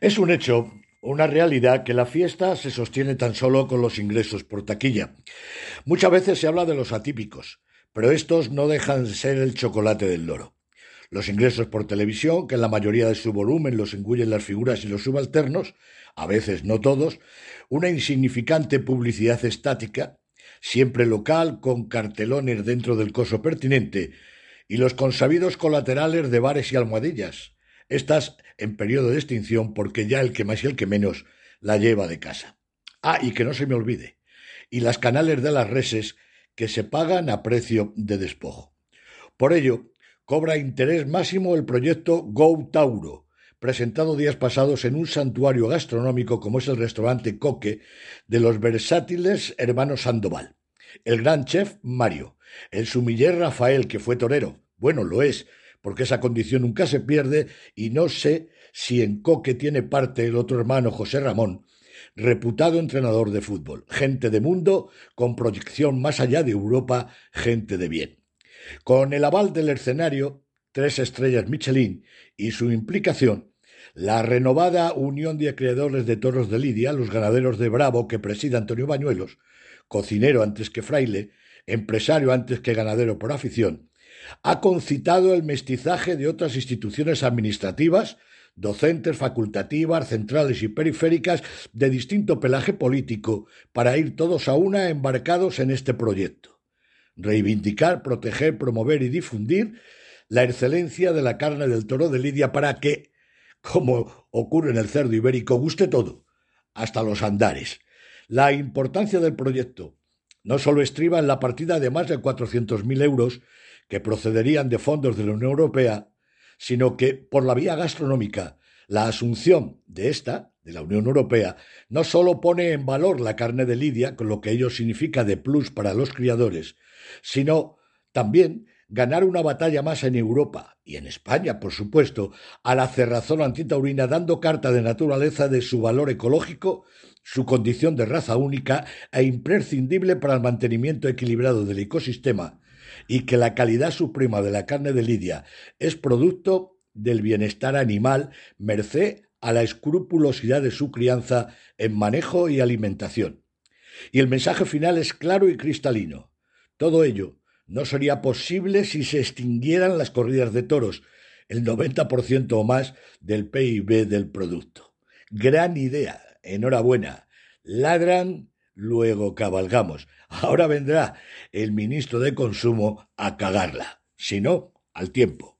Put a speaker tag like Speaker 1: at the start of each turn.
Speaker 1: Es un hecho, una realidad, que la fiesta se sostiene tan solo con los ingresos por taquilla. Muchas veces se habla de los atípicos, pero estos no dejan de ser el chocolate del loro. Los ingresos por televisión, que en la mayoría de su volumen los engullen las figuras y los subalternos, a veces no todos, una insignificante publicidad estática, siempre local, con cartelones dentro del coso pertinente, y los consabidos colaterales de bares y almohadillas, estas en periodo de extinción porque ya el que más y el que menos la lleva de casa. Ah, y que no se me olvide, y las canales de las reses que se pagan a precio de despojo. Por ello, cobra interés máximo el proyecto Go Tauro, presentado días pasados en un santuario gastronómico como es el restaurante Coque de los versátiles hermanos Sandoval. El gran chef Mario, el sumiller Rafael, que fue torero, bueno, lo es, porque esa condición nunca se pierde y no sé si en Coque tiene parte el otro hermano José Ramón, reputado entrenador de fútbol, gente de mundo, con proyección más allá de Europa, gente de bien. Con el aval del escenario, tres estrellas Michelin y su implicación, la renovada Unión de Creadores de Toros de Lidia, los ganaderos de Bravo que preside Antonio Bañuelos, cocinero antes que fraile, empresario antes que ganadero por afición, ha concitado el mestizaje de otras instituciones administrativas, docentes, facultativas, centrales y periféricas de distinto pelaje político, para ir todos a una embarcados en este proyecto. Reivindicar, proteger, promover y difundir la excelencia de la carne del toro de Lidia para que, como ocurre en el cerdo ibérico, guste todo, hasta los andares. La importancia del proyecto no solo estriba en la partida de más de 400.000 euros que procederían de fondos de la Unión Europea, sino que, por la vía gastronómica, la asunción de esta, de la Unión Europea, no solo pone en valor la carne de Lidia, con lo que ello significa de plus para los criadores, sino también ganar una batalla más en Europa y en España, por supuesto, a la cerrazón antitaurina dando carta de naturaleza de su valor ecológico, su condición de raza única e imprescindible para el mantenimiento equilibrado del ecosistema, y que la calidad suprema de la carne de Lidia es producto del bienestar animal, merced a la escrupulosidad de su crianza en manejo y alimentación. Y el mensaje final es claro y cristalino. Todo ello no sería posible si se extinguieran las corridas de toros, el 90% o más del PIB del producto. Gran idea, enhorabuena. Ladran, luego cabalgamos. Ahora vendrá el ministro de Consumo a cagarla. Si no, al tiempo.